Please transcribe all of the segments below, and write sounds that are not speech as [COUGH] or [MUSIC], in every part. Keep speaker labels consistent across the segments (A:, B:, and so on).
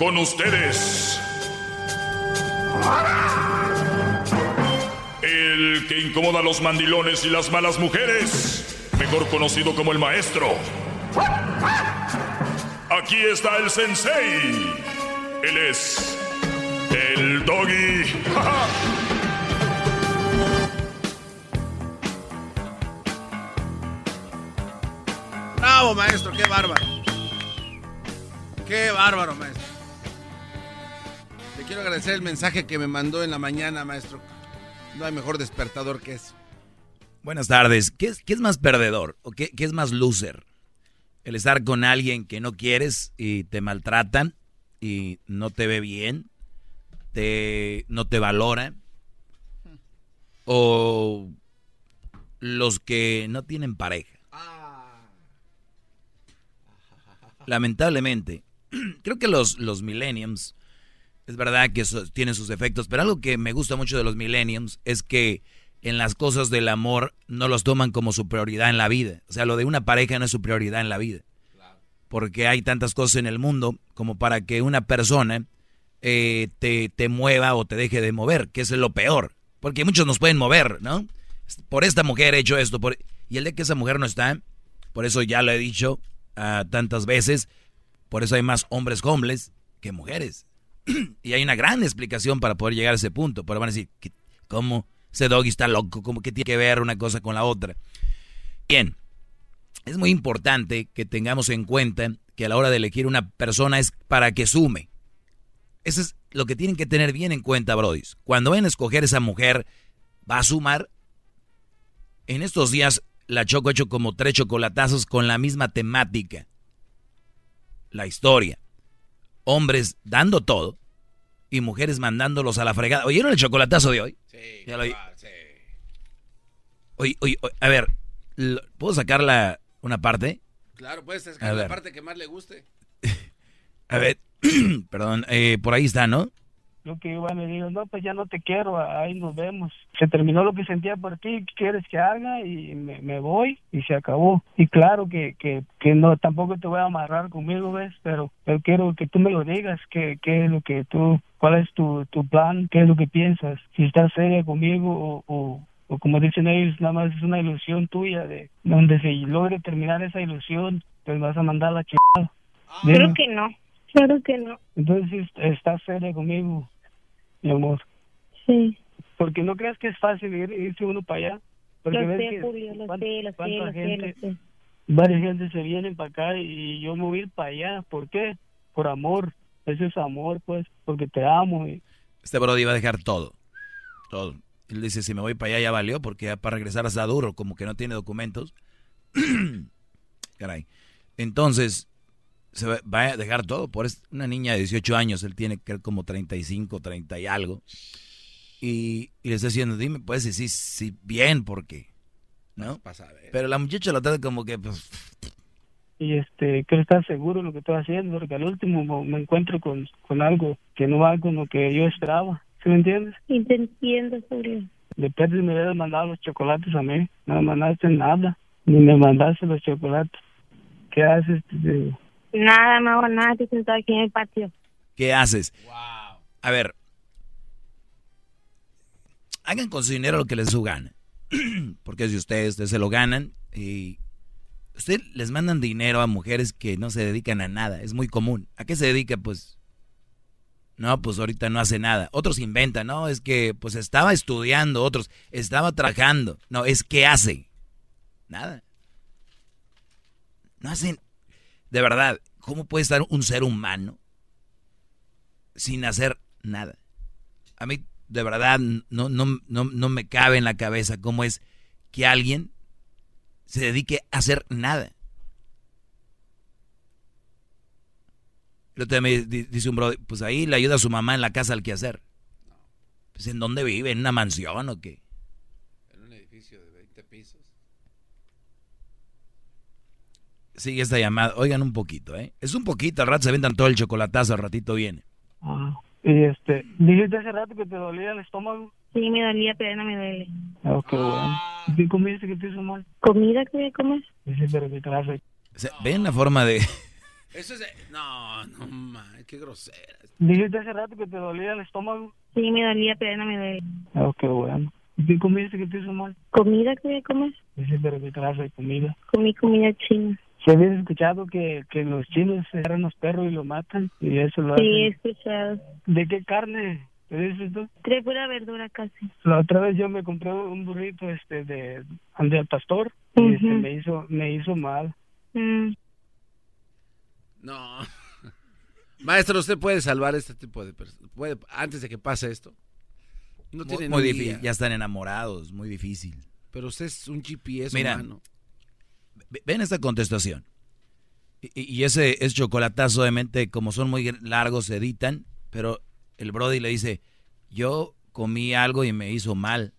A: con ustedes. El que incomoda a los mandilones y las malas mujeres, mejor conocido como el maestro. Aquí está el sensei. Él es el doggy. [LAUGHS]
B: Bravo, maestro, qué bárbaro. Qué bárbaro, maestro. Quiero agradecer el mensaje que me mandó en la mañana, maestro. No hay mejor despertador que eso.
C: Buenas tardes. ¿Qué es, qué es más perdedor o qué, qué, es más loser? El estar con alguien que no quieres y te maltratan y no te ve bien, te, no te valora. O los que no tienen pareja. Lamentablemente, [CLEARS THROAT] creo que los, los millenniums, es verdad que tienen sus efectos, pero algo que me gusta mucho de los millenniums es que en las cosas del amor no los toman como su prioridad en la vida. O sea, lo de una pareja no es su prioridad en la vida. Porque hay tantas cosas en el mundo como para que una persona eh, te, te mueva o te deje de mover, que es lo peor. Porque muchos nos pueden mover, ¿no? Por esta mujer he hecho esto. Por... Y el de que esa mujer no está, por eso ya lo he dicho uh, tantas veces, por eso hay más hombres homeless que mujeres. [CLEARS THROAT] y hay una gran explicación para poder llegar a ese punto. Pero van a decir, ¿cómo? Ese doggy está loco, ¿cómo que tiene que ver una cosa con la otra? Bien, es muy importante que tengamos en cuenta que a la hora de elegir una persona es para que sume. Eso es lo que tienen que tener bien en cuenta, Brody. Cuando vayan a escoger esa mujer, ¿va a sumar? En estos días, la Choco ha hecho como tres chocolatazos con la misma temática. La historia. Hombres dando todo y mujeres mandándolos a la fregada. ¿Oyeron el chocolatazo de hoy?
B: Sí,
C: claro, sí. Oye, oye, oye, a ver, ¿puedo sacar la, una parte?
B: Claro, puedes sacar la parte que más le guste. [LAUGHS]
C: a ver, [CLEARS THROAT] perdón, eh, por ahí está, ¿no?
D: Lo que igual me dijo, no, pues ya no te quiero, ahí nos vemos. Se terminó lo que sentía por ti, ¿qué quieres que haga? Y me, me, voy y se acabó. Y claro que, que, que no, tampoco te voy a amarrar conmigo, ¿ves? Pero, pero quiero que tú me lo digas, qué que es lo que tú, cuál es tu, tu plan, qué es lo que piensas, si estás seria conmigo o, o, o como dicen ellos, nada más es una ilusión tuya de donde se logre terminar esa ilusión, pues vas a mandar la chingada.
E: Creo que no. Claro que no.
D: Entonces, ¿estás seria conmigo, mi amor?
E: Sí.
D: Porque no creas que es fácil ir, irse uno para allá. Porque
E: lo
D: ves
E: sé,
D: que
E: Julio, lo
D: cuánta-
E: sé, lo sé, lo sé,
D: gente-
E: lo sé.
D: Varias gente se vienen para acá y yo me voy a ir para allá. ¿Por qué? Por amor. Eso es amor, pues, porque te amo. Y,
C: Este Brody va a dejar todo. Todo. Él dice, si me voy para allá ya valió, porque ya para regresar está duro, como que no tiene documentos. [CLEARS THROAT] Caray. Entonces, se va, a dejar todo. Por es- una niña de 18 años, él tiene que como 35, 30 y algo. Y, y le está diciendo, dime, pues, si sí, sí, bien, porque. ¿No?
B: Pasa a ver.
C: Pero la muchacha lo trata como que, pues,
D: y este, quiero estar seguro de lo que estoy haciendo, porque al último mo- me encuentro con, con algo que no va con lo que yo esperaba. ¿Sí me entiendes?
E: Y te entiendo, Julio.
D: De Pedro me hubieras mandado los chocolates a mí. No me mandaste nada. Ni me mandaste los chocolates. ¿Qué haces? Te-
E: Nada, no hago nada, estoy sentado aquí en el patio.
C: ¿qué haces?
B: Wow.
C: A ver, hagan con su dinero lo que les su gana. [CLEARS THROAT] Porque ustedes, ustedes se lo ganan y ustedes les mandan dinero a mujeres que no se dedican a nada. Es muy común. ¿A qué se dedica? Pues, no, pues ahorita no hace nada. Otros inventan, no, es que pues estaba estudiando, otros estaba trabajando. No, es que hace. Nada. No hacen. De verdad, ¿cómo puede estar un ser humano sin hacer nada? A mí, de verdad, no, no, no, no me cabe en la cabeza cómo es que alguien se dedique a hacer nada. El otro día me di- dice un brother, pues ahí le ayuda a su mamá en la casa al quehacer. Pues ¿en dónde vive? ¿En una mansión o qué?
B: En un edificio de 20 pisos.
C: Sigue esta llamada. Oigan un poquito, ¿eh? Es un poquito, al rato se vendan todo el chocolatazo, al ratito viene.
D: Ah, y este, dijiste hace rato que te dolía el estómago.
E: Sí, me dolía, pero ya no me duele.
D: Ah, qué bueno. ¿Y ¿Qué comiste que te hizo mal?
E: ¿Comida que voy a comer?
D: Dice, pero qué clase.
C: O sea, ¿Ven la forma de, [LAUGHS]
B: Eso es. No, no, ma, qué grosera.
D: Dijiste hace rato que te dolía el estómago.
E: Sí, me dolía, pero ya no me duele.
D: Oh, qué bueno. ¿Y qué comiste que te hizo mal?
E: ¿Comida que voy a comer?
D: Dice, pero qué clase de comida.
E: Comí comida china.
D: ¿Se habías escuchado que, que los chinos se agarran los perros y lo matan? Y eso lo
E: Sí, he
D: hacen.
E: escuchado.
D: ¿De qué carne? ¿Te dices tú?
E: Trae pura verdura casi.
D: La otra vez yo me compré un burrito este de, de al pastor y este, me hizo me hizo mal.
E: Mm,
B: No. [LAUGHS] Maestro, ¿usted puede salvar este tipo de personas? ¿Puede, antes de que pase esto? No
C: Muy,
B: tiene
C: muy difícil. Ya están enamorados, muy difícil.
B: Pero usted es un GPS
C: Mira.
B: humano.
C: Ve- Ven esta contestación. Y, y ese es chocolatazo, obviamente, como son muy largos, se editan, pero el Brody le dice, yo comí algo y me hizo mal.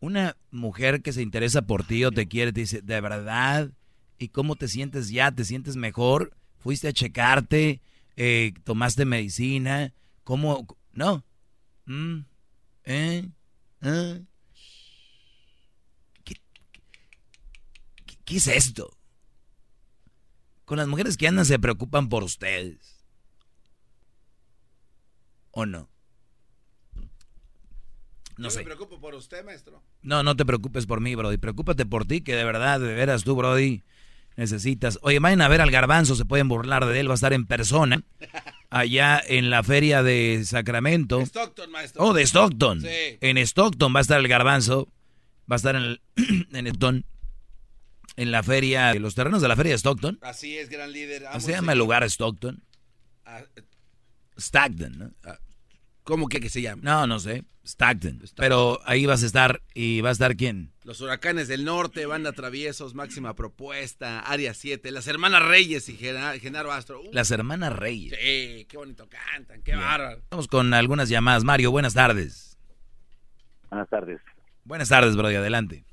C: Una mujer que se interesa por ti o te quiere, te dice, ¿de verdad? ¿Y cómo te sientes ya? ¿Te sientes mejor? ¿Fuiste a checarte? Eh, ¿Tomaste medicina? ¿Cómo? No. Mm, ¿Eh? ¿Eh? Qué- es esto? Con las mujeres que andan se preocupan por ustedes. ¿O no? No
B: Yo
C: sé.
B: me preocupo por usted, maestro.
C: No, no te preocupes por mí, Brody. Preocúpate por ti, que de verdad, de veras tú, Brody, necesitas. Oye, vayan a ver al garbanzo, se pueden burlar de él, va a estar en persona, [LAUGHS] allá en la feria de Sacramento.
B: Stockton, maestro.
C: Oh, de Stockton.
B: Sí.
C: En Stockton va a estar el garbanzo, va a estar en, el, [CLEARS THROAT] en Stockton, en la feria, en los terrenos de la feria de Stockton.
B: Así es, gran líder.
C: ¿Cómo
B: Amo
C: se llama el lugar Stockton?
B: Ah,
C: Stockton, ¿no?
B: ¿Cómo que, que se llama?
C: No, no sé. Stockton. Pero ahí vas a estar, ¿y va a estar quién?
B: Los huracanes del norte, banda traviesos, máxima propuesta, área 7, las hermanas Reyes y Gena- Genaro Astro. Uh,
C: Las hermanas Reyes.
B: Sí, qué bonito cantan, qué bárbaro.
C: Vamos con algunas llamadas. Mario, buenas tardes.
F: Buenas tardes.
C: Buenas tardes, Brody, adelante.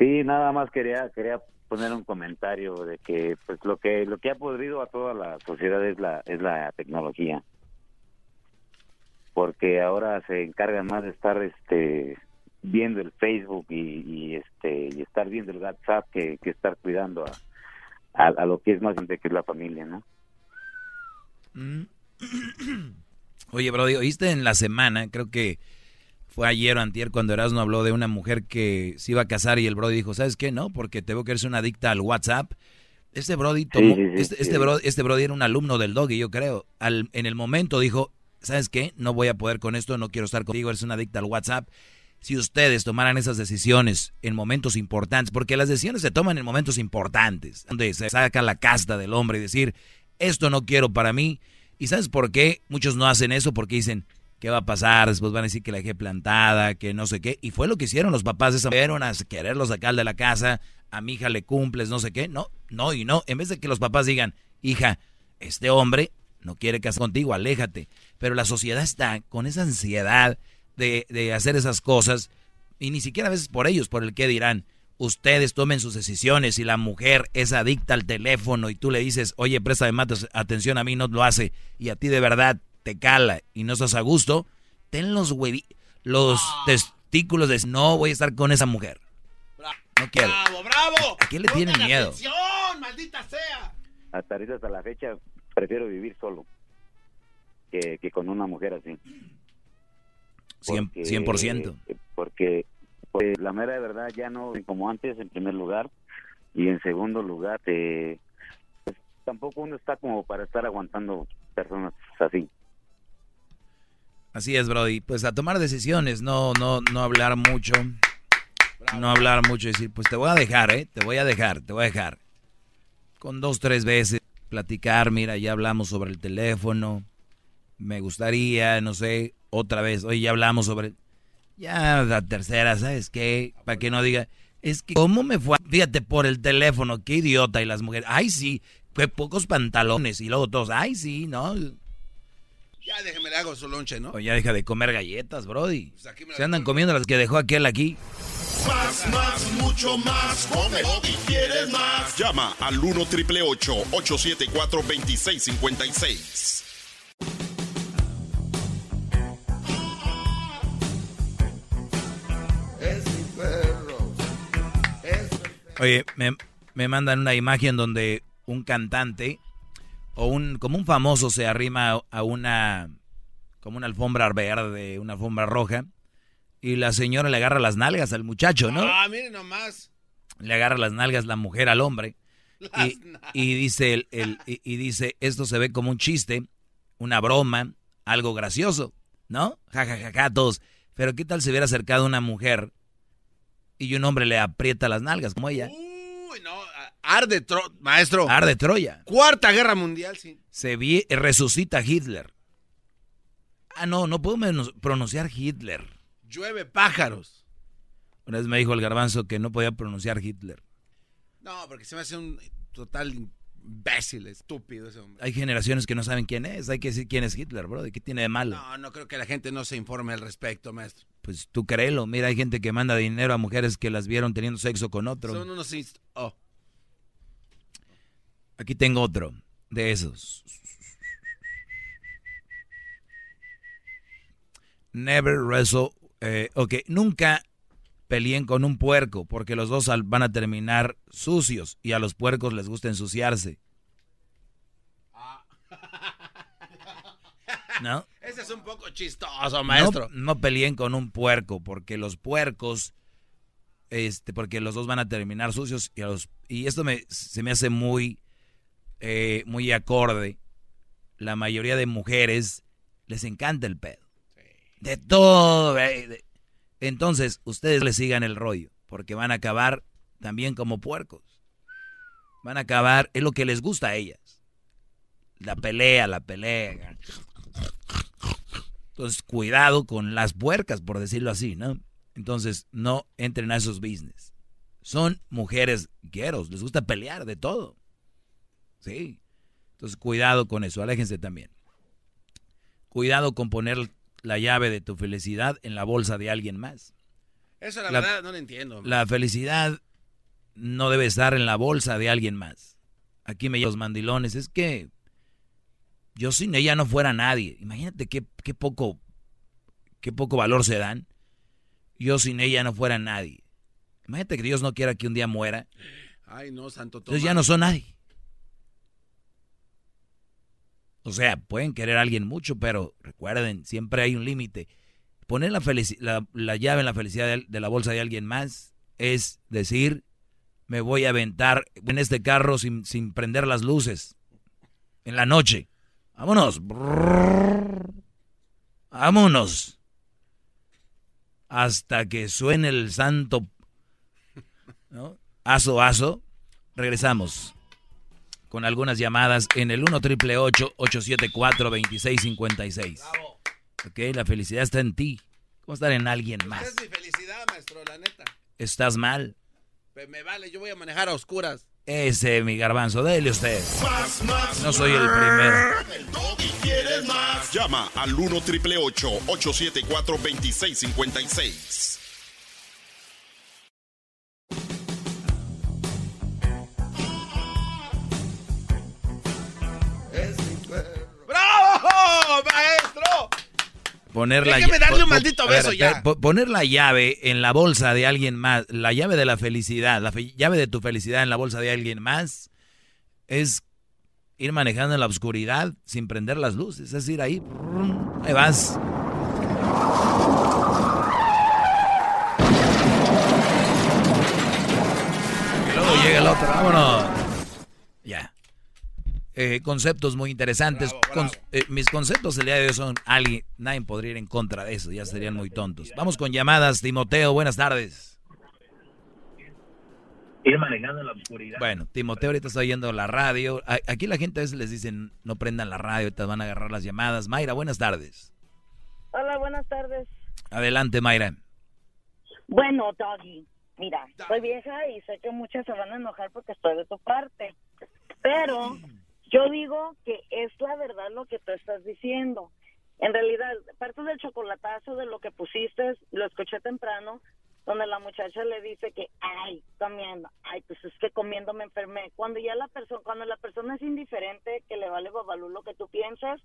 F: Sí, nada más quería quería poner un comentario de que pues lo que lo que ha podrido a toda la sociedad es la es la tecnología. Porque ahora se encargan más de estar este viendo el Facebook y, este y estar viendo el WhatsApp que, que estar cuidando a, a, a lo que es más importante que es la familia, ¿no?
C: Mm. [CLEARS THROAT] Oye, Brody, ¿oíste en la semana? Creo que fue ayer o antier cuando Erasmo habló de una mujer que se iba a casar y el Brody dijo, ¿sabes qué? No, porque te veo que eres una adicta al WhatsApp. Este Brody tomó,
F: sí, sí,
C: este, este, este Brody era un alumno del Doggy, yo creo. Al, en el momento dijo, ¿sabes qué? No voy a poder con esto, no quiero estar contigo, eres una adicta al WhatsApp. Si ustedes tomaran esas decisiones en momentos importantes, porque las decisiones se toman en momentos importantes, donde se saca la casta del hombre y decir, esto no quiero para mí. ¿Y sabes por qué muchos no hacen eso? Porque dicen, ¿qué va a pasar? Después van a decir que la dejé plantada, que no sé qué. Y fue lo que hicieron los papás de esa a quererlo sacar de la casa, a mi hija le cumples, no sé qué. No, no y no. En vez de que los papás digan, hija, este hombre no quiere casar contigo, aléjate. Pero la sociedad está con esa ansiedad de, de hacer esas cosas y ni siquiera a veces por ellos, por el que dirán. Ustedes tomen sus decisiones. Si la mujer es adicta al teléfono y tú le dices, oye, préstame más atención a mí, no lo hace, y a ti de verdad te cala y no estás a gusto, ten los huevi los testículos de no voy a estar con esa mujer. No quiero.
B: ¡Bravo, bravo!
C: ¿A quién le tienen miedo?
B: atención, maldita sea!
F: Hasta ahorita hasta la fecha prefiero vivir solo que, que con una mujer así.
C: Cien-
F: Porque-
C: 100%.
F: Porque pues, la mera de verdad ya no como antes en primer lugar y en segundo lugar eh, pues, tampoco uno está como para estar aguantando personas así.
C: Así es, Brody. Pues a tomar decisiones, no, no, no hablar mucho. No hablar mucho y decir, pues te voy a dejar, ¿eh? Te voy a dejar, te voy a dejar. Con dos, tres veces, platicar, mira, ya hablamos sobre el teléfono. Me gustaría, no sé, otra vez. Oye, ya hablamos sobre... Ya la tercera, ¿sabes qué? Para que no diga, es que, ¿cómo me fue? Fíjate, por el teléfono, qué idiota. Y las mujeres, ay, sí, qué pocos pantalones. Y luego todos, ay, sí, ¿no?
B: Ya déjeme le hago su lonche, ¿no?
C: O ya deja de comer galletas, Brody.
B: Pues aquí me
C: Se andan comiendo las que dejó aquel aquí.
A: Más, más, mucho más. Con el Doggy quieres más. Llama al 1 triple 874 2656.
C: Oye, me, me mandan una imagen donde un cantante o un como un famoso se arrima a una como una alfombra verde, una alfombra roja y la señora le agarra las nalgas al muchacho, ¿no?
B: Ah, miren nomás.
C: Le agarra las nalgas la mujer al hombre [LAUGHS] y, y, dice el, el y, y dice esto se ve como un chiste, una broma, algo gracioso, ¿no? Ja, ja, ja, ja, todos. Pero ¿qué tal si hubiera acercado una mujer y un hombre le aprieta las nalgas como ella?
B: Arde, tro maestro.
C: Arde Troya.
B: Cuarta guerra mundial, sí.
C: Se vi, resucita Hitler. Ah, no, no puedo pronunciar Hitler.
B: Llueve pájaros.
C: Una vez me dijo el garbanzo que no podía pronunciar Hitler.
B: No, porque se me hace un total imbécil, estúpido ese hombre.
C: Hay generaciones que no saben quién es. Hay que decir quién es Hitler, bro. ¿De qué tiene de malo?
B: No, no creo que la gente no se informe al respecto, maestro.
C: Pues tú créelo. Mira, hay gente que manda dinero a mujeres que las vieron teniendo sexo con otro.
B: Son unos...
C: Aquí tengo otro de esos. Never wrestle. Eh, ok, nunca peleen con un puerco porque los dos van a terminar sucios y a los puercos les gusta ensuciarse. ¿No? [LAUGHS]
B: Ese es un poco chistoso, maestro.
C: No, peleen con un puerco porque los puercos, este, porque los dos van a terminar sucios y, a los, y esto me, se me hace muy, eh, muy acorde. La mayoría de mujeres les encanta el pedo. De todo. Entonces, ustedes le sigan el rollo, porque van a acabar también como puercos. Van a acabar, es lo que les gusta a ellas. La pelea, la pelea. Entonces, cuidado con las puercas, por decirlo así, ¿no? Entonces, no entren a esos business. Son mujeres gueros, les gusta pelear de todo. Sí. Entonces, cuidado con eso, aléjense también. Cuidado con poner la llave de tu felicidad en la bolsa de alguien más.
B: Eso la, verdad no lo entiendo.
C: La felicidad no debe estar en la bolsa de alguien más. Aquí me llevan los mandilones. Es que yo sin ella no fuera nadie. Imagínate qué, qué, poco, qué poco valor se dan. Yo sin ella no fuera nadie. Imagínate que Dios no quiera que un día muera.
B: Ay, no, santo
C: Entonces ya no son nadie. O sea, pueden querer a alguien mucho, pero recuerden, siempre hay un límite. Poner la, la, llave en la felicidad de, la bolsa de alguien más es decir, me voy a aventar en este carro sin, sin prender las luces en la noche. Vámonos. Vámonos. Hasta que suene el santo. ¿no? Aso, aso. Regresamos con algunas llamadas en el 1 triple 874 2656. Ok, la felicidad está en ti. ¿Cómo estar en alguien más?
B: es mi felicidad, maestro, la neta.
C: ¿Estás mal?
B: Pues me vale, yo voy a manejar a oscuras.
C: Ese, mi garbanzo, dele usted. no soy el primero.
A: ¿Quieres más? Llama al 1 triple 874 2656.
C: Poner la,
B: darle un maldito beso ya.
C: Poner la llave en la bolsa de alguien más, la llave de la felicidad, la llave de tu felicidad en la bolsa de alguien más, es ir manejando en la oscuridad sin prender las luces. Es decir, ahí, ahí vas. Y luego llega el otro, vámonos. Ya. Eh, conceptos muy interesantes. Eh, mis conceptos el día de hoy son alguien, nadie podría ir en contra de eso, ya serían muy tontos. Vamos con llamadas, Timoteo, buenas tardes.
G: Ir manejando en la oscuridad.
C: Bueno, Timoteo ahorita está oyendo la radio. Aquí la gente a veces les dicen no prendan la radio, ahorita van a agarrar las llamadas. Mayra, buenas tardes.
H: Hola, buenas tardes.
C: Adelante, Mayra.
H: Bueno, Doggy, mira, soy vieja y sé que muchas se van a enojar porque estoy de tu parte. Pero yo digo que es la verdad lo que tú estás diciendo. En realidad, parte del chocolatazo de lo que pusiste, lo escuché temprano, donde la muchacha le dice que, ay, comiendo, ay, pues es que comiendo me enfermé. Cuando ya la persona, cuando la persona es indiferente, que le vale babalú lo que tú piensas,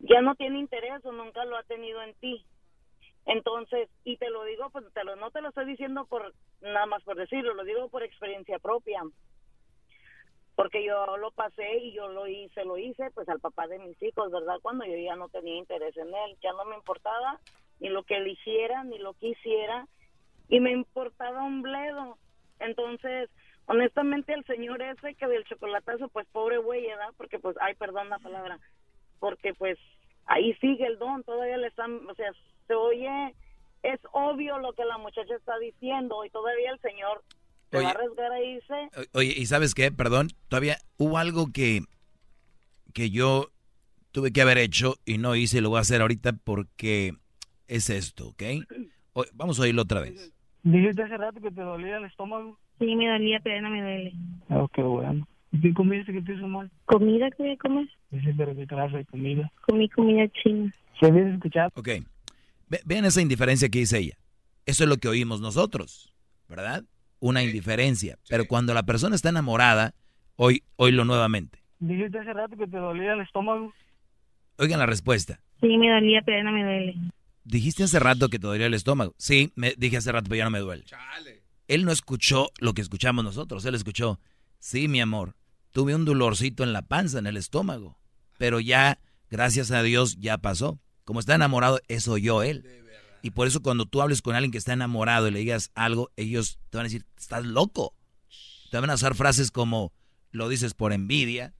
H: ya no tiene interés o nunca lo ha tenido en ti. Entonces, y te lo digo, pues te lo, no te lo estoy diciendo por nada más por decirlo, lo digo por experiencia propia porque yo lo pasé y yo lo hice, lo hice pues al papá de mis hijos, ¿verdad? Cuando yo ya no tenía interés en él, ya no me importaba ni lo que eligiera, ni lo que hiciera, y me importaba un bledo. Entonces, honestamente el señor ese que del chocolatazo, pues pobre güey, ¿verdad? Porque pues, ay, perdón la palabra, porque pues ahí sigue el don, todavía le están, o sea, se oye, es obvio lo que la muchacha está diciendo y todavía el señor se va a arriesgar a irse.
C: Oye, ¿y sabes qué? Perdón, todavía hubo algo que, que yo tuve que haber hecho y no hice, lo voy a hacer ahorita porque es esto, ¿ok? vamos a oírlo otra vez.
D: Dijiste hace rato que te dolía el estómago.
E: Sí, me dolía, pero no me duele.
D: Oh, qué bueno. ¿Y qué comiste que te hizo mal?
E: ¿Comida que voy a comer?
D: Dice, pero qué clase de comida.
E: Comí comida china.
D: ¿Se habías escuchado?
C: Ok. vean esa indiferencia que dice ella. Eso es lo que oímos nosotros, ¿verdad? Una indiferencia. Pero cuando la persona está enamorada, hoy, oílo nuevamente.
D: Dijiste hace rato que te dolía el estómago.
C: Oigan la respuesta.
E: Sí, me dolía, pero no me duele.
C: Dijiste hace rato que te dolía el estómago. Sí, me dije hace rato, pero ya no me duele. Él no escuchó lo que escuchamos nosotros. Él escuchó, sí, mi amor, tuve un dolorcito en la panza, en el estómago. Pero ya, gracias a Dios, ya pasó. Como está enamorado, eso oyó él. Y por eso cuando tú hables con alguien que está enamorado y le digas algo, ellos te van a decir, estás loco. Te van a usar frases como, lo dices por envidia,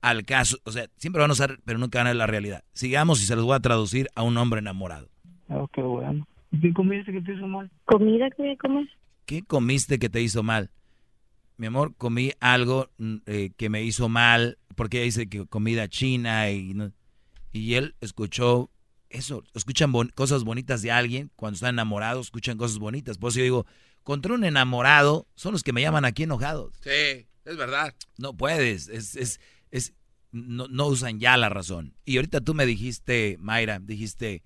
C: al caso, o sea, siempre van a usar, pero nunca van a ver la realidad. Sigamos y se los voy a traducir a un hombre enamorado.
D: Oh, qué bueno. ¿Qué comiste que te hizo mal?
E: ¿Comida que voy a comer?
C: ¿Qué comiste que te hizo mal? Mi amor, comí algo mm, eh, que me hizo mal, porque ella dice que comida china y, y él escuchó eso. Escuchan cosas bonitas de alguien cuando están enamorados, escuchan cosas bonitas. Por eso yo digo, contra un enamorado son los que me llaman aquí enojados.
B: Sí, es verdad.
C: No puedes, es, es, es no, no usan ya la razón. Y ahorita tú me dijiste, Mayra, dijiste,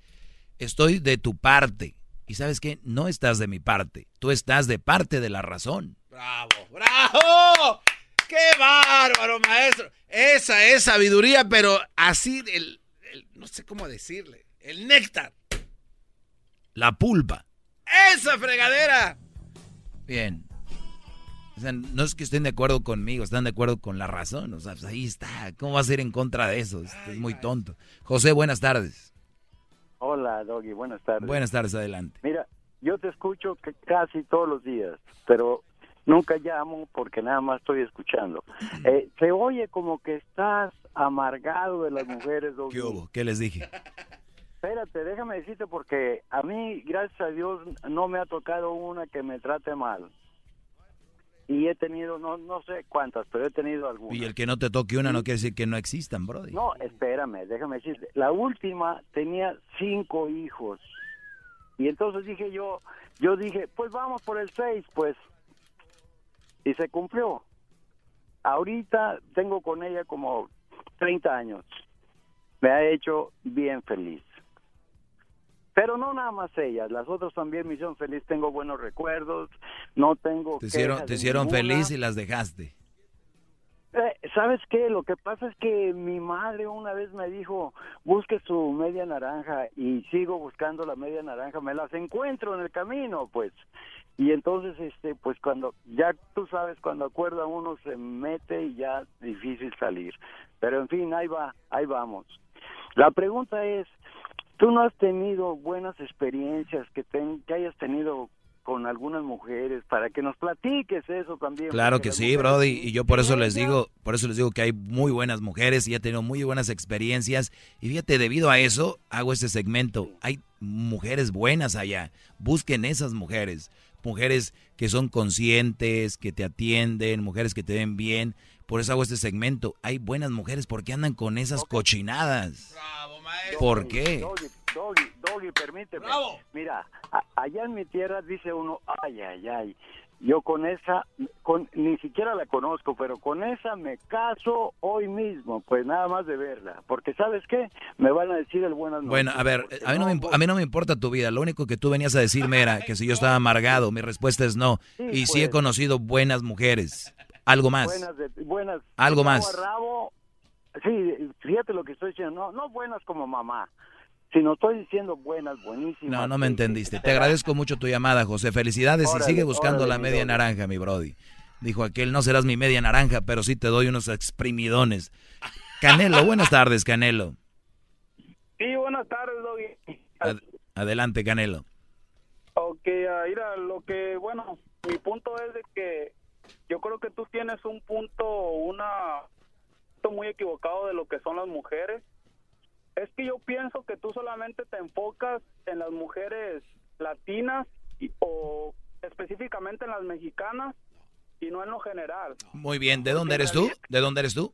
C: estoy de tu parte. Y sabes qué, no estás de mi parte, tú estás de parte de la razón.
B: Bravo, bravo. ¡Qué bárbaro, maestro! Esa es sabiduría, pero así, el, no sé cómo decirle, el néctar.
C: La pulpa.
B: ¡Esa fregadera!
C: Bien. O sea, no es que estén de acuerdo conmigo, están de acuerdo con la razón. O sea, pues ahí está. ¿Cómo va a ser en contra de eso? es muy tonto. José, buenas tardes.
G: Hola, Doggy, buenas tardes.
C: Buenas tardes, adelante.
G: Mira, yo te escucho casi todos los días, pero nunca llamo porque nada más estoy escuchando. Eh, se oye como que estás amargado de las mujeres, Doggy.
C: ¿Qué hubo? ¿Qué les dije? [LAUGHS]
G: Espérate, déjame decirte porque a mí, gracias a Dios, no me ha tocado una que me trate mal y he tenido, no, no sé cuántas, pero he tenido algunas.
C: Y el que no te toque una no quiere decir que no existan, Brody.
G: No, espérame, déjame decirte. La última tenía cinco hijos. Y entonces dije yo, yo dije, pues vamos por el seis, pues. Y se cumplió. Ahorita tengo con ella como 30 años. Me ha hecho bien feliz. Pero no nada más ellas, las otras también me hicieron feliz, tengo buenos recuerdos, no tengo...
C: Te hicieron, te hicieron feliz y las dejaste.
G: Eh, ¿Sabes qué? Lo que pasa es que mi madre una vez me dijo, busque su media naranja y sigo buscando la media naranja, me las encuentro en el camino, pues. Y entonces, este, pues cuando, ya tú sabes, cuando acuerda uno se mete y ya difícil salir. Pero en fin, ahí va, ahí vamos. La pregunta es, ¿Tú no has tenido buenas experiencias que, que hayas tenido con algunas mujeres para que nos platiques eso también?
C: Claro que sí, Brody, y yo por eso les digo, por eso les digo que hay muy buenas mujeres y he tenido muy buenas experiencias y fíjate, debido a eso hago este segmento. Hay mujeres buenas allá. Busquen esas mujeres, mujeres que son conscientes, que te atienden, mujeres que te ven bien. Por eso hago este segmento. Hay buenas mujeres porque andan con esas cochinadas.
B: Bravo,
C: ¿Por qué?
G: Doggy, Doggy, permíteme. Mira, allá en mi tierra dice uno, ay, ay, ay. Yo con esa, con, ni siquiera la conozco, pero con esa me caso hoy mismo, pues nada más de verla. Porque ¿sabes qué? Me van a decir el buenas noches.
C: Bueno, a ver, a mí, no me, a mí no me importa tu vida. Lo único que tú venías a decirme era que si yo estaba amargado, mi respuesta es no. y sí he pues. conocido buenas mujeres. Algo más.
G: Buenas, buenas.
C: Algo más.
G: Sí, fíjate lo que estoy diciendo, no, no buenas como mamá, sino estoy diciendo buenas, buenísimas.
C: No, no me entendiste. Te agradezco mucho tu llamada, José. Felicidades y sigue buscando la media naranja, mi brody. Dijo aquel, no serás mi media naranja, pero sí te doy unos exprimidones. Canelo, buenas tardes, Canelo.
I: Sí, buenas tardes, Doggy.
C: adelante, Canelo.
I: Ok, uh, mira, lo que, bueno, mi punto es de que yo creo que tú tienes un punto, una muy equivocado de lo que son las mujeres. Es que yo pienso que tú solamente te enfocas en las mujeres latinas o específicamente en las mexicanas y no en lo general.
C: Muy bien, ¿de dónde eres tú? ¿De dónde eres tú?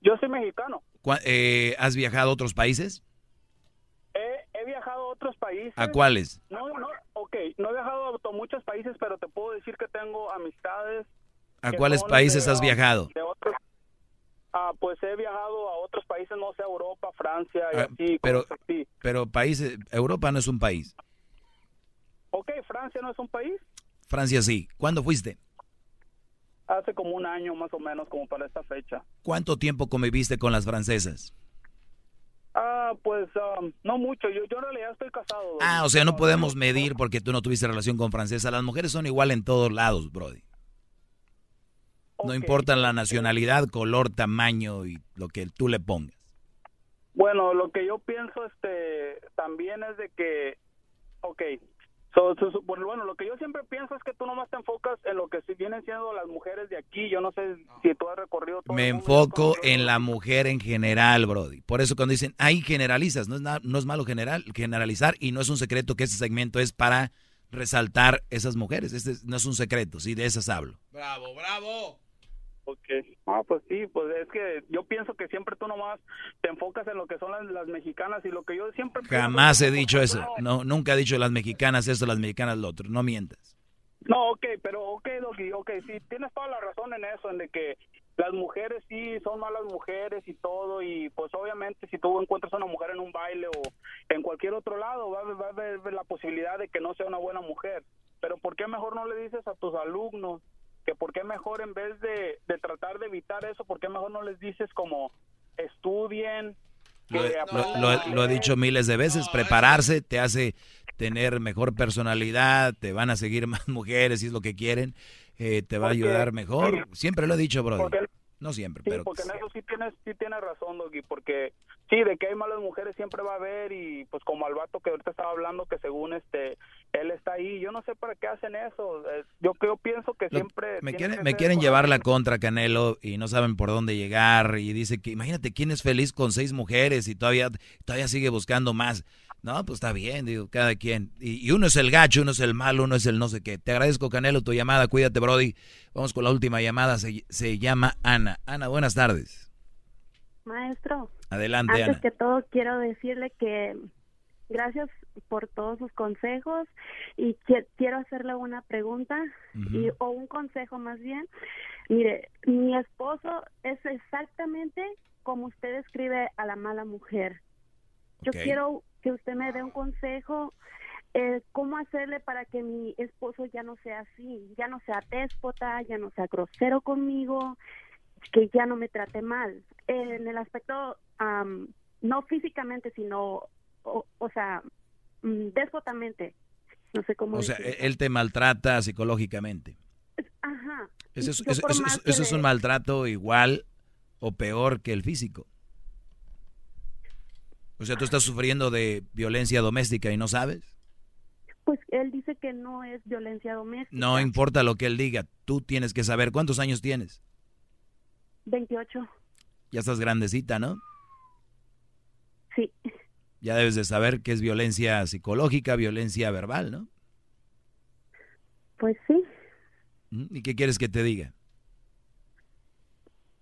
I: Yo soy mexicano.
C: Eh, ¿Has viajado a otros países?
I: He, viajado a otros países.
C: ¿A cuáles?
I: No, no, ok, no he viajado a muchos países, pero te puedo decir que tengo amistades.
C: ¿A cuáles países has viajado?
I: Ah, pues he viajado a otros países, no sé, Europa, Francia y ah, así.
C: Pero, pero países, Europa no es un país.
I: Ok, Francia no es un país.
C: Francia sí. ¿Cuándo fuiste?
I: Hace como un año más o menos, como para esta fecha.
C: ¿Cuánto tiempo conviviste con las francesas?
I: Ah, pues um, no mucho. Yo, yo en realidad estoy casado.
C: Ah, o sea, no podemos medir porque tú no tuviste relación con francesa. Las mujeres son igual en todos lados, Brody. No importa la nacionalidad, color, tamaño y lo que tú le pongas.
I: Bueno, lo que yo pienso este también es de que, ok, bueno, lo que yo siempre pienso es que tú nomás te enfocas en lo que vienen siendo las mujeres de aquí. Yo no sé si tú has recorrido todo
C: Me enfoco en la mujer en general, Brody. Por eso cuando dicen, ahí generalizas, no es, no es malo general, generalizar y no es un secreto que este segmento es para resaltar esas mujeres. Este no es un secreto, sí, de esas hablo.
B: Bravo, bravo.
I: Okay. Ah, pues sí, pues es que yo pienso que siempre tú nomás te enfocas en lo que son las, mexicanas y lo que yo siempre...
C: Jamás he dicho eso. No, nunca he dicho las mexicanas esto, las mexicanas lo otro. No mientas.
I: No, ok, pero ok, Doggy, ok, sí, tienes toda la razón en eso, en de que las mujeres sí son malas mujeres y todo, y pues obviamente si tú encuentras a una mujer en un baile o en cualquier otro lado, va, va a haber la posibilidad de que no sea una buena mujer. Pero ¿por qué mejor no le dices a tus alumnos que por qué mejor en vez de, tratar de evitar eso, por qué mejor no les dices como estudien.
C: Lo, lo, he dicho miles de veces, prepararse te hace tener mejor personalidad, te van a seguir [LAUGHS] más mujeres si es lo que quieren, eh, te va a ayudar mejor. Siempre lo he dicho, brother. No siempre,
I: sí,
C: pero...
I: porque en eso sí tienes, sí tienes razón, Doggy, porque sí, de que hay malas mujeres siempre va a haber y pues como al vato que ahorita estaba hablando que según este, él está ahí, yo no sé para qué hacen eso, yo, yo pienso que siempre...
C: Me quieren, me quieren llevar la contra, Canelo, y no saben por dónde llegar, y dice que imagínate quién es feliz con seis mujeres y todavía, todavía sigue buscando más. No, pues está bien, digo, cada quien. Y, uno es el gacho, uno es el malo, uno es el no sé qué. Te agradezco, Canelo, tu llamada. Cuídate, Brody. Vamos con la última llamada. Se, se llama Ana. Ana, buenas tardes.
E: Maestro.
C: Adelante,
E: Antes que todo, quiero decirle que gracias por todos sus consejos y quiero hacerle una pregunta y, o un consejo más bien. Mire, mi esposo es exactamente como usted describe a la mala mujer. Yo quiero que usted me dé un consejo, eh, cómo hacerle para que mi esposo ya no sea así, ya no sea déspota, ya no sea grosero conmigo, que ya no me trate mal. en el aspecto, no físicamente, sino, o, sea, mm, déspotamente. No sé cómo.
C: O sea, él te maltrata psicológicamente.
E: Ajá.
C: eso es un maltrato igual o peor que el físico. O sea, tú estás sufriendo de violencia doméstica y no sabes.
E: Pues él dice que no es violencia doméstica.
C: No importa lo que él diga, tú tienes que saber. ¿Cuántos años tienes?
E: 28.
C: Ya estás grandecita, ¿no?
E: Sí.
C: Ya debes de saber que es violencia psicológica, violencia verbal, ¿no?
E: Pues sí.
C: ¿Y qué quieres que te diga?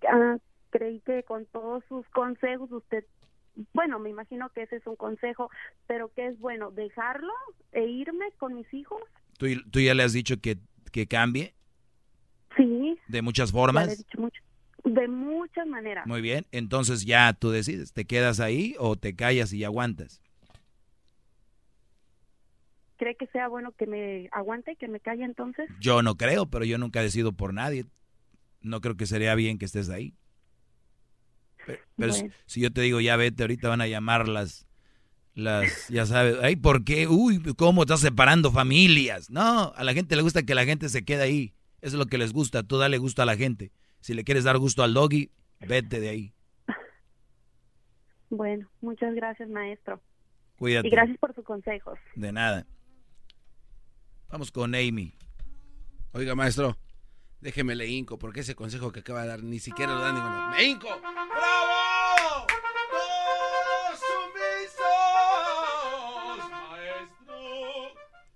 E: Ah, creí que con todos sus consejos usted bueno, me imagino que ese es un consejo, pero que es bueno dejarlo e irme con mis hijos.
C: ¿Tú, tú ya le has dicho que, que cambie?
E: Sí.
C: ¿De muchas formas?
E: De muchas maneras.
C: Muy bien, entonces ya tú decides, ¿te quedas ahí o te callas y aguantas?
E: ¿Cree que sea bueno que me aguante, que me calle entonces?
C: Yo no creo, pero yo nunca decido por nadie. No creo que sería bien que estés ahí. Pero si yo te digo, ya vete, ahorita van a llamar las, las ya sabes, ay, ¿por qué? Uy, ¿cómo estás separando familias? No, a la gente le gusta que la gente se quede ahí. Eso es lo que les gusta. Tú dale gusto a la gente. Si le quieres dar gusto al doggy, vete de ahí.
E: Bueno, muchas gracias, maestro.
C: Cuídate.
E: Y gracias por sus consejos.
C: De nada. Vamos con Amy.
B: Oiga, maestro, déjeme le hinco, porque ese consejo que acaba de dar ni siquiera lo da ninguno. ¡Me hinco! ¡Bravo! ¡Todos sumisos, maestro!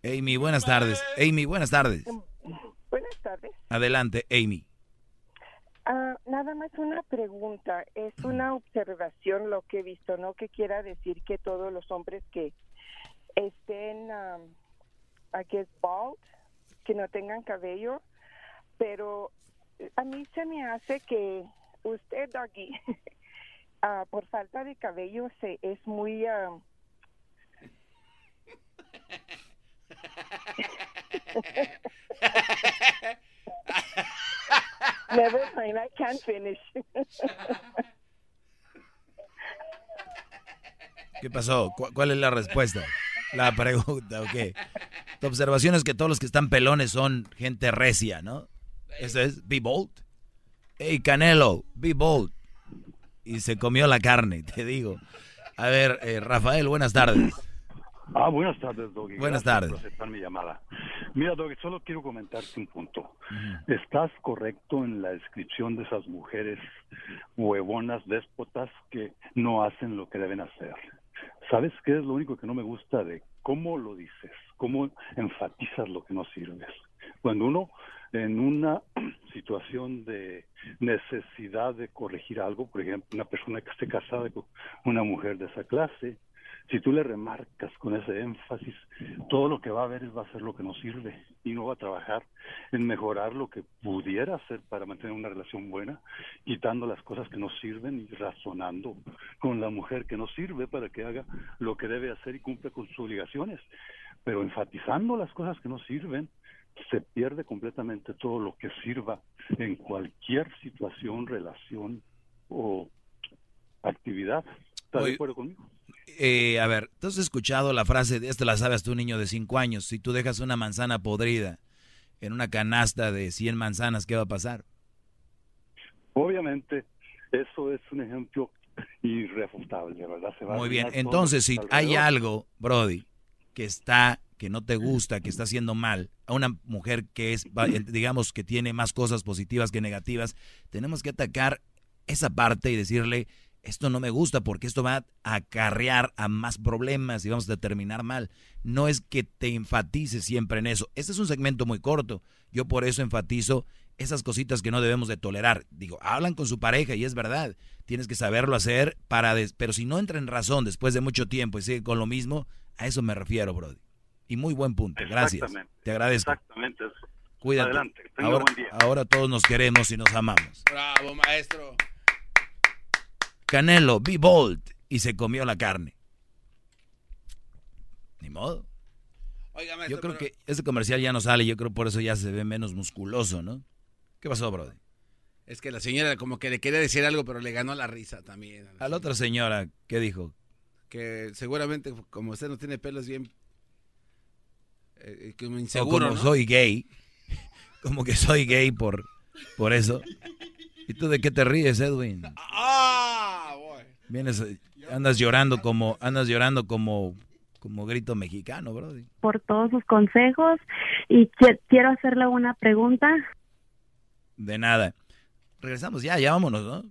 C: Amy, buenas tardes. Amy, buenas tardes.
J: Buenas tardes.
C: Adelante, Amy.
J: Nada más una pregunta, es una observación lo que he visto, no que quiera decir que todos los hombres que estén um, aquí es bald, que no tengan cabello, pero a mí se me hace que usted, Doggy, [LAUGHS] ah, por falta de cabello se es muy um, [LAUGHS] [LAUGHS] Never mind, I can't finish.
C: ¿Qué pasó? ¿Cuál es la respuesta? La pregunta, ok. Tu observación es que todos los que están pelones son gente recia, ¿no? Eso es, be bold. Hey, Canelo, be bold. Y se comió la carne, te digo. A ver, eh, Rafael, buenas tardes.
K: Ah, buenas tardes, Doggy.
C: Buenas
K: Gracias
C: tardes.
K: por aceptar mi llamada. Mira, Doggy, solo quiero comentarte un punto. Estás correcto en la descripción de esas mujeres huevonas, déspotas, que no hacen lo que deben hacer. ¿Sabes qué es lo único que no me gusta de cómo lo dices? ¿Cómo enfatizas lo que no sirves? Cuando uno en una [CLEARS THROAT] situación de necesidad de corregir algo, por ejemplo, una persona que esté casada con una mujer de esa clase, si tú le remarcas con ese énfasis, todo lo que va a ver va a ser lo que no sirve y no va a trabajar en mejorar lo que pudiera hacer para mantener una relación buena, quitando las cosas que no sirven y razonando con la mujer que no sirve para que haga lo que debe hacer y cumpla con sus obligaciones. Pero enfatizando las cosas que no sirven, se pierde completamente todo lo que sirva en cualquier situación, relación o actividad. ¿Estás de acuerdo conmigo?
C: Eh, a ver, ¿tú has escuchado la frase de esto la sabes tú, niño de 5 años? Si tú dejas una manzana podrida en una canasta de 100 manzanas, ¿qué va a pasar?
K: Obviamente, eso es un ejemplo irrefutable, ¿verdad? Se va a
C: Muy bien, entonces si hay algo, Brody, que está, que no te gusta, que está haciendo mal, a una mujer que es, digamos, que tiene más cosas positivas que negativas, tenemos que atacar esa parte y decirle, esto no me gusta porque esto va a acarrear a más problemas y vamos a terminar mal. No es que te enfatices siempre en eso. Este es un segmento muy corto. Yo por eso enfatizo esas cositas que no debemos de tolerar. Digo, hablan con su pareja y es verdad. Tienes que saberlo hacer para... des- Pero si no entra en razón después de mucho tiempo y sigue con lo mismo, a eso me refiero, Brody. Y muy buen punto. Gracias.
K: Exactamente.
C: Te agradezco.
K: Exactamente.
C: Cuídate.
K: Adelante. Tenga
C: Ahora,
K: buen día.
C: ahora todos nos queremos y nos amamos.
B: Bravo, maestro.
C: Canelo, be bold. Y se comió la carne. Ni modo.
B: Oiga, maestro,
C: Yo creo
B: pero-
C: que ese comercial ya no sale. Yo creo por eso ya se ve menos musculoso, ¿no? ¿Qué pasó, Brody?
B: Es que la señora como que le quería decir algo, pero le ganó la risa también.
C: A la otra señora, ¿qué dijo?
B: Que seguramente, como usted no tiene pelos bien... eh, como
C: O
B: inseguro,
C: como
B: ¿no?
C: soy gay. [LAUGHS] Como que soy gay por, por eso. ¿Y tú de qué te ríes, Edwin?
B: ¡Ah! boy.
C: Vienes, eh, andas llorando como, andas llorando como, como grito mexicano, Brody.
E: Por todos sus consejos y qui- quiero hacerle una pregunta.
C: De nada. Regresamos ya, ya vámonos, ¿no?